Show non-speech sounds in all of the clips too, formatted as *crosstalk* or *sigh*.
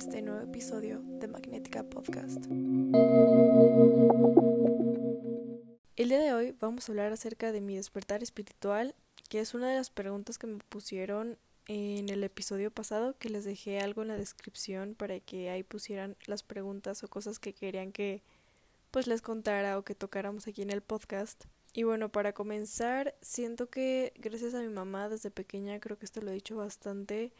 este nuevo episodio de Magnética Podcast. El día de hoy vamos a hablar acerca de mi despertar espiritual, que es una de las preguntas que me pusieron en el episodio pasado, que les dejé algo en la descripción para que ahí pusieran las preguntas o cosas que querían que pues les contara o que tocáramos aquí en el podcast. Y bueno, para comenzar, siento que gracias a mi mamá desde pequeña, creo que esto lo he dicho bastante,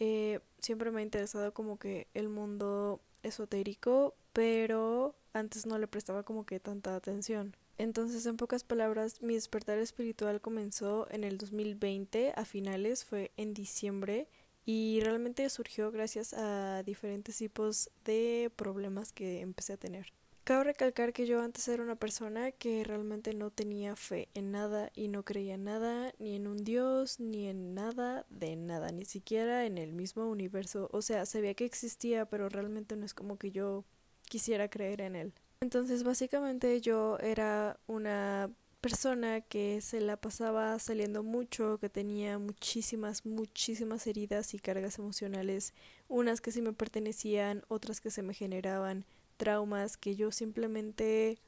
eh, siempre me ha interesado como que el mundo esotérico, pero antes no le prestaba como que tanta atención. Entonces, en pocas palabras, mi despertar espiritual comenzó en el 2020, a finales, fue en diciembre, y realmente surgió gracias a diferentes tipos de problemas que empecé a tener. Cabe recalcar que yo antes era una persona que realmente no tenía fe en nada y no creía en nada, ni en un dios, ni en nada de nada, ni siquiera en el mismo universo. O sea, sabía que existía, pero realmente no es como que yo quisiera creer en él. Entonces, básicamente yo era una persona que se la pasaba saliendo mucho, que tenía muchísimas, muchísimas heridas y cargas emocionales, unas que sí me pertenecían, otras que se me generaban traumas que yo simplemente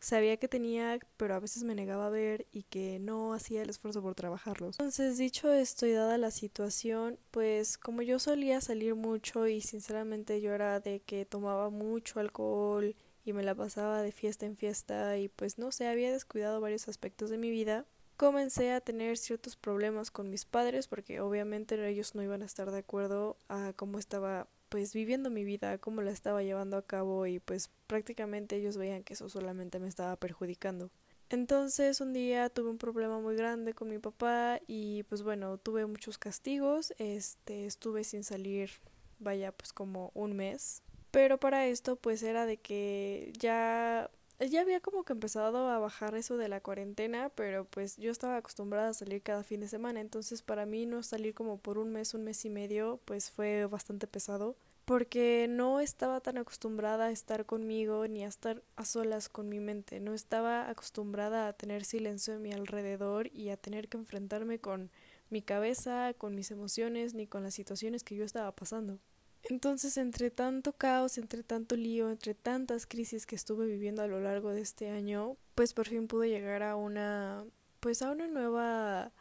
sabía que tenía, pero a veces me negaba a ver y que no hacía el esfuerzo por trabajarlos. Entonces, dicho esto y dada la situación, pues como yo solía salir mucho y sinceramente yo era de que tomaba mucho alcohol y me la pasaba de fiesta en fiesta y pues no sé, había descuidado varios aspectos de mi vida. Comencé a tener ciertos problemas con mis padres porque obviamente ellos no iban a estar de acuerdo a cómo estaba pues viviendo mi vida, cómo la estaba llevando a cabo y pues prácticamente ellos veían que eso solamente me estaba perjudicando. Entonces un día tuve un problema muy grande con mi papá y pues bueno, tuve muchos castigos, este estuve sin salir, vaya, pues como un mes. Pero para esto pues era de que ya ya había como que empezado a bajar eso de la cuarentena, pero pues yo estaba acostumbrada a salir cada fin de semana, entonces para mí no salir como por un mes, un mes y medio, pues fue bastante pesado, porque no estaba tan acostumbrada a estar conmigo ni a estar a solas con mi mente, no estaba acostumbrada a tener silencio a mi alrededor y a tener que enfrentarme con mi cabeza, con mis emociones, ni con las situaciones que yo estaba pasando. Entonces, entre tanto caos, entre tanto lío, entre tantas crisis que estuve viviendo a lo largo de este año, pues por fin pude llegar a una pues a una nueva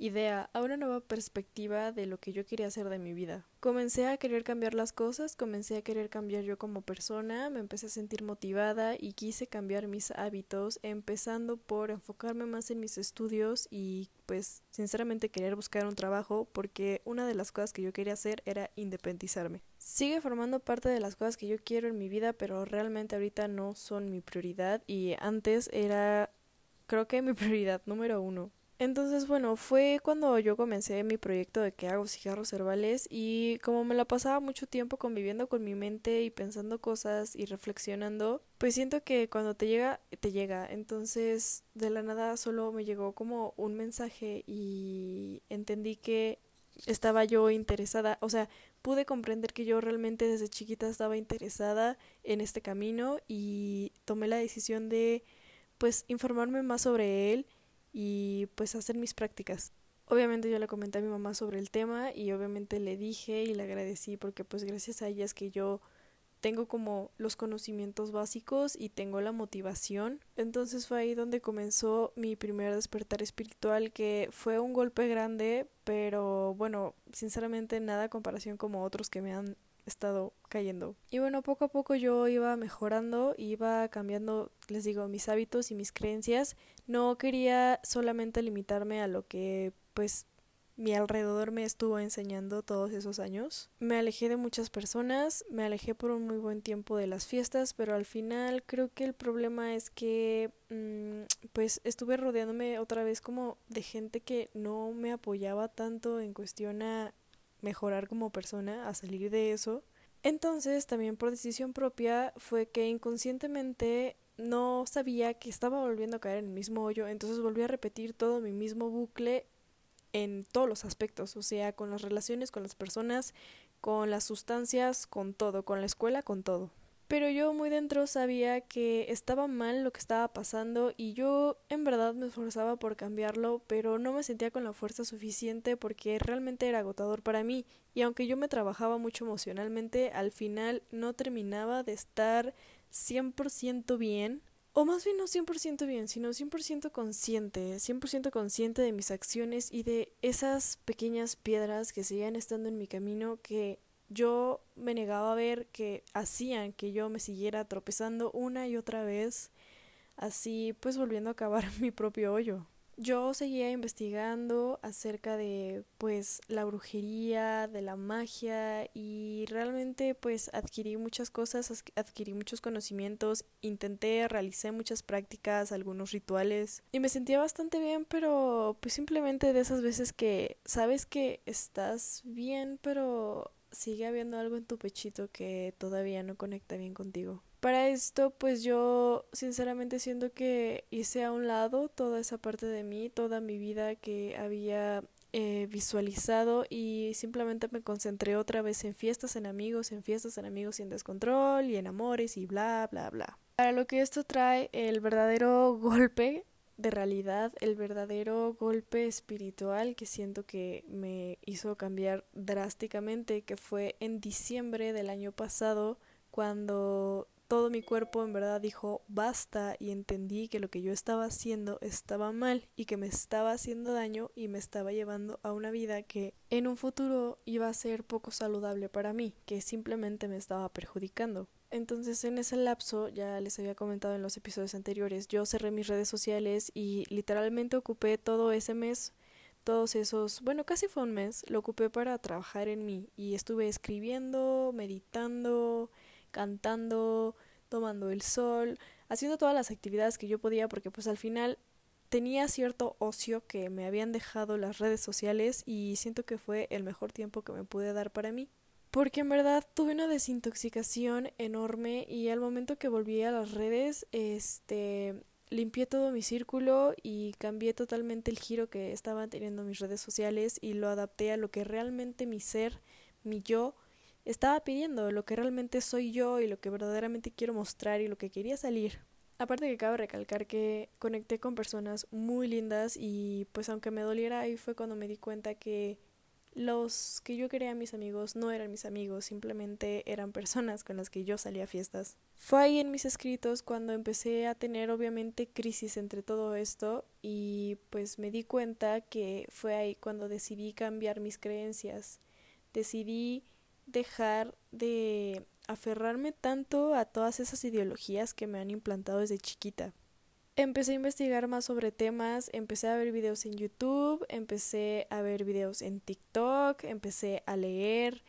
idea, a una nueva perspectiva de lo que yo quería hacer de mi vida. Comencé a querer cambiar las cosas, comencé a querer cambiar yo como persona, me empecé a sentir motivada y quise cambiar mis hábitos, empezando por enfocarme más en mis estudios y pues sinceramente querer buscar un trabajo porque una de las cosas que yo quería hacer era independizarme. Sigue formando parte de las cosas que yo quiero en mi vida, pero realmente ahorita no son mi prioridad y antes era creo que mi *laughs* prioridad número uno. Entonces, bueno, fue cuando yo comencé mi proyecto de que hago cigarros herbales y como me la pasaba mucho tiempo conviviendo con mi mente y pensando cosas y reflexionando, pues siento que cuando te llega, te llega. Entonces, de la nada solo me llegó como un mensaje y entendí que estaba yo interesada, o sea, pude comprender que yo realmente desde chiquita estaba interesada en este camino y tomé la decisión de pues informarme más sobre él y pues hacer mis prácticas. Obviamente yo le comenté a mi mamá sobre el tema y obviamente le dije y le agradecí porque pues gracias a ella es que yo tengo como los conocimientos básicos y tengo la motivación. Entonces fue ahí donde comenzó mi primer despertar espiritual que fue un golpe grande, pero bueno, sinceramente nada comparación como otros que me han estado cayendo. Y bueno, poco a poco yo iba mejorando, iba cambiando, les digo, mis hábitos y mis creencias. No quería solamente limitarme a lo que pues mi alrededor me estuvo enseñando todos esos años. Me alejé de muchas personas, me alejé por un muy buen tiempo de las fiestas, pero al final creo que el problema es que mm, pues estuve rodeándome otra vez como de gente que no me apoyaba tanto en cuestión a mejorar como persona, a salir de eso. Entonces, también por decisión propia, fue que inconscientemente no sabía que estaba volviendo a caer en el mismo hoyo, entonces volví a repetir todo mi mismo bucle en todos los aspectos, o sea, con las relaciones con las personas, con las sustancias, con todo, con la escuela, con todo. Pero yo muy dentro sabía que estaba mal lo que estaba pasando y yo en verdad me esforzaba por cambiarlo, pero no me sentía con la fuerza suficiente porque realmente era agotador para mí. Y aunque yo me trabajaba mucho emocionalmente, al final no terminaba de estar 100% bien, o más bien no 100% bien, sino 100% consciente, 100% consciente de mis acciones y de esas pequeñas piedras que seguían estando en mi camino que yo me negaba a ver que hacían que yo me siguiera tropezando una y otra vez, así pues volviendo a acabar *laughs* mi propio hoyo. Yo seguía investigando acerca de pues la brujería, de la magia y realmente pues adquirí muchas cosas, adquirí muchos conocimientos, intenté, realicé muchas prácticas, algunos rituales y me sentía bastante bien, pero pues simplemente de esas veces que sabes que estás bien, pero sigue habiendo algo en tu pechito que todavía no conecta bien contigo. Para esto, pues yo sinceramente siento que hice a un lado toda esa parte de mí, toda mi vida que había eh, visualizado y simplemente me concentré otra vez en fiestas, en amigos, en fiestas, en amigos y en descontrol y en amores y bla, bla, bla. Para lo que esto trae el verdadero *laughs* golpe de realidad, el verdadero golpe espiritual que siento que me hizo cambiar drásticamente, que fue en diciembre del año pasado, cuando todo mi cuerpo en verdad dijo basta y entendí que lo que yo estaba haciendo estaba mal y que me estaba haciendo daño y me estaba llevando a una vida que en un futuro iba a ser poco saludable para mí, que simplemente me estaba perjudicando. Entonces en ese lapso, ya les había comentado en los episodios anteriores, yo cerré mis redes sociales y literalmente ocupé todo ese mes, todos esos, bueno, casi fue un mes, lo ocupé para trabajar en mí. Y estuve escribiendo, meditando, cantando, tomando el sol, haciendo todas las actividades que yo podía porque pues al final tenía cierto ocio que me habían dejado las redes sociales y siento que fue el mejor tiempo que me pude dar para mí porque en verdad tuve una desintoxicación enorme y al momento que volví a las redes, este, limpié todo mi círculo y cambié totalmente el giro que estaban teniendo mis redes sociales y lo adapté a lo que realmente mi ser, mi yo, estaba pidiendo, lo que realmente soy yo y lo que verdaderamente quiero mostrar y lo que quería salir. Aparte que cabe recalcar que conecté con personas muy lindas y pues aunque me doliera ahí fue cuando me di cuenta que los que yo quería mis amigos no eran mis amigos, simplemente eran personas con las que yo salía a fiestas. Fue ahí en mis escritos cuando empecé a tener obviamente crisis entre todo esto y pues me di cuenta que fue ahí cuando decidí cambiar mis creencias. Decidí dejar de aferrarme tanto a todas esas ideologías que me han implantado desde chiquita empecé a investigar más sobre temas, empecé a ver videos en YouTube, empecé a ver videos en TikTok, empecé a leer,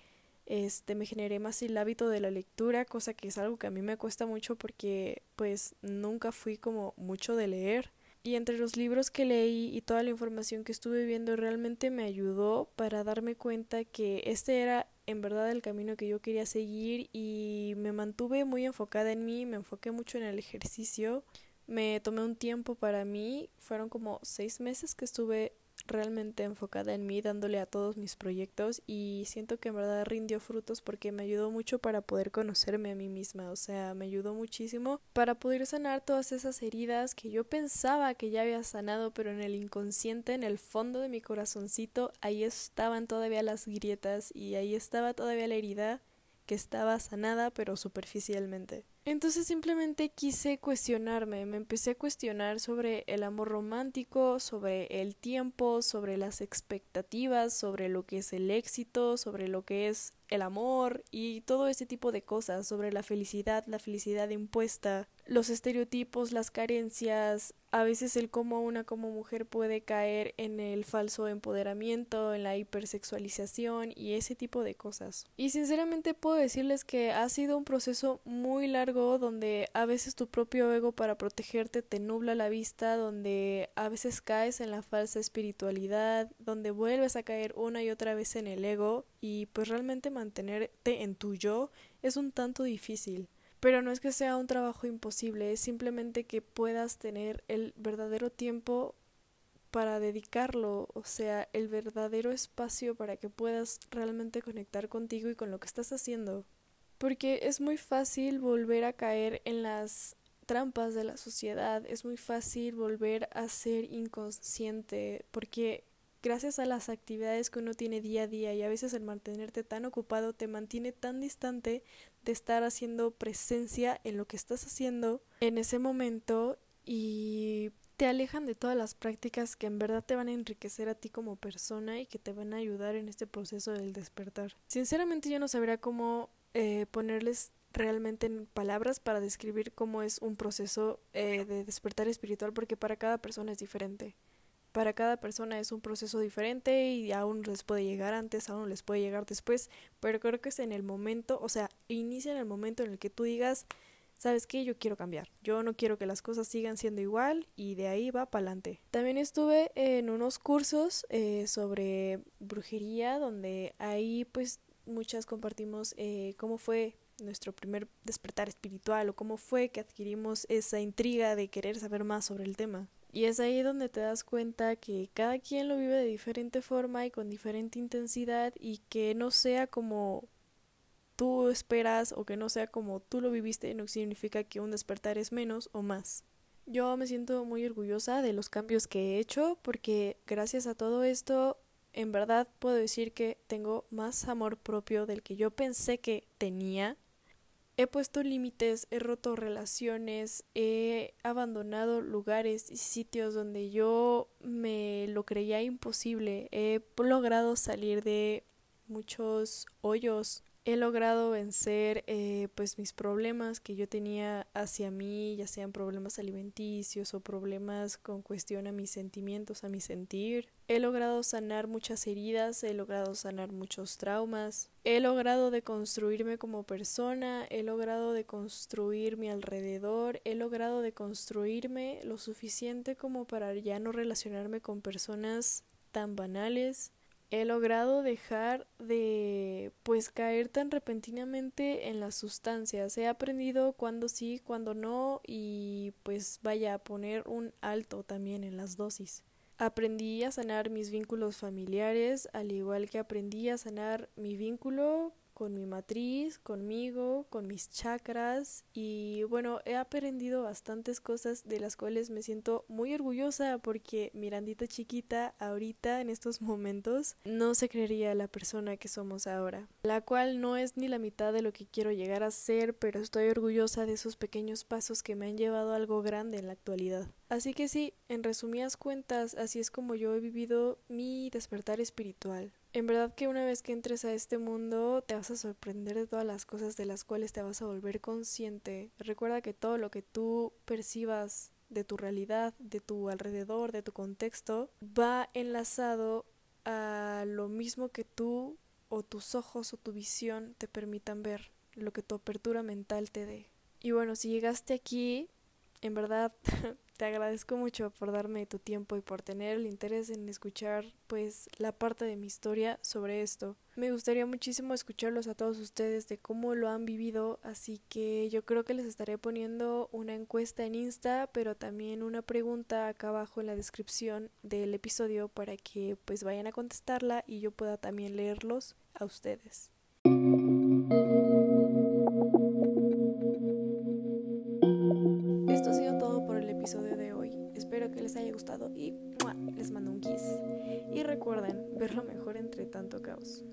este me generé más el hábito de la lectura, cosa que es algo que a mí me cuesta mucho porque pues nunca fui como mucho de leer. Y entre los libros que leí y toda la información que estuve viendo realmente me ayudó para darme cuenta que este era en verdad el camino que yo quería seguir y me mantuve muy enfocada en mí, me enfoqué mucho en el ejercicio, me tomé un tiempo para mí, fueron como seis meses que estuve realmente enfocada en mí, dándole a todos mis proyectos y siento que en verdad rindió frutos porque me ayudó mucho para poder conocerme a mí misma, o sea, me ayudó muchísimo para poder sanar todas esas heridas que yo pensaba que ya había sanado, pero en el inconsciente, en el fondo de mi corazoncito, ahí estaban todavía las grietas y ahí estaba todavía la herida estaba sanada pero superficialmente. Entonces simplemente quise cuestionarme, me empecé a cuestionar sobre el amor romántico, sobre el tiempo, sobre las expectativas, sobre lo que es el éxito, sobre lo que es el amor y todo ese tipo de cosas, sobre la felicidad, la felicidad impuesta, los estereotipos, las carencias, a veces el cómo una como mujer puede caer en el falso empoderamiento, en la hipersexualización y ese tipo de cosas. Y sinceramente puedo decirles que ha sido un proceso muy largo donde a veces tu propio ego para protegerte te nubla la vista, donde a veces caes en la falsa espiritualidad, donde vuelves a caer una y otra vez en el ego y pues realmente mantenerte en tu yo es un tanto difícil. Pero no es que sea un trabajo imposible, es simplemente que puedas tener el verdadero tiempo para dedicarlo, o sea, el verdadero espacio para que puedas realmente conectar contigo y con lo que estás haciendo. porque es muy fácil volver a caer en las trampas de la sociedad, es muy fácil volver a ser inconsciente, porque gracias a las actividades que uno tiene día a día y a veces el mantenerte tan ocupado te mantiene tan distante de estar haciendo presencia en lo que estás haciendo en ese momento y te alejan de todas las prácticas que en verdad te van a enriquecer a ti como persona y que te van a ayudar en este proceso del despertar. Sinceramente yo no sabría cómo eh, ponerles realmente en palabras para describir cómo es un proceso eh, de despertar espiritual porque para cada persona es diferente. Para cada persona es un proceso diferente y aún les puede llegar antes, aún les puede llegar después, pero creo que es en el momento, o sea, inicia en el momento en el que tú digas, ¿sabes qué? Yo quiero cambiar. Yo no quiero que las cosas sigan siendo igual y de ahí va para adelante. También estuve en unos cursos eh, sobre brujería donde ahí pues muchas compartimos eh, cómo fue nuestro primer despertar espiritual o cómo fue que adquirimos esa intriga de querer saber más sobre el tema. Y es ahí donde te das cuenta que cada quien lo vive de diferente forma y con diferente intensidad y que no sea como tú esperas o que no sea como tú lo viviste no significa que un despertar es menos o más. Yo me siento muy orgullosa de los cambios que he hecho porque gracias a todo esto en verdad puedo decir que tengo más amor propio del que yo pensé que tenía He puesto límites, he roto relaciones, he abandonado lugares y sitios donde yo me lo creía imposible. He logrado salir de muchos hoyos he logrado vencer eh, pues mis problemas que yo tenía hacia mí, ya sean problemas alimenticios o problemas con cuestión a mis sentimientos, a mi sentir. He logrado sanar muchas heridas, he logrado sanar muchos traumas, he logrado deconstruirme como persona, he logrado deconstruir mi alrededor, he logrado deconstruirme lo suficiente como para ya no relacionarme con personas tan banales he logrado dejar de pues caer tan repentinamente en las sustancias. He aprendido cuándo sí, cuándo no y pues vaya a poner un alto también en las dosis. Aprendí a sanar mis vínculos familiares, al igual que aprendí a sanar mi vínculo con mi matriz, conmigo, con mis chakras y bueno, he aprendido bastantes cosas de las cuales me siento muy orgullosa porque Mirandita chiquita ahorita en estos momentos no se creería la persona que somos ahora, la cual no es ni la mitad de lo que quiero llegar a ser, pero estoy orgullosa de esos pequeños pasos que me han llevado a algo grande en la actualidad. Así que sí, en resumidas cuentas, así es como yo he vivido mi despertar espiritual. En verdad que una vez que entres a este mundo te vas a sorprender de todas las cosas de las cuales te vas a volver consciente. Recuerda que todo lo que tú percibas de tu realidad, de tu alrededor, de tu contexto, va enlazado a lo mismo que tú o tus ojos o tu visión te permitan ver, lo que tu apertura mental te dé. Y bueno, si llegaste aquí, en verdad *laughs* te agradezco mucho por darme tu tiempo y por tener el interés en escuchar pues la parte de mi historia sobre esto. Me gustaría muchísimo escucharlos a todos ustedes de cómo lo han vivido, así que yo creo que les estaré poniendo una encuesta en Insta, pero también una pregunta acá abajo en la descripción del episodio para que pues vayan a contestarla y yo pueda también leerlos a ustedes. que les haya gustado y les mando un kiss. Y recuerden ver lo mejor entre tanto caos.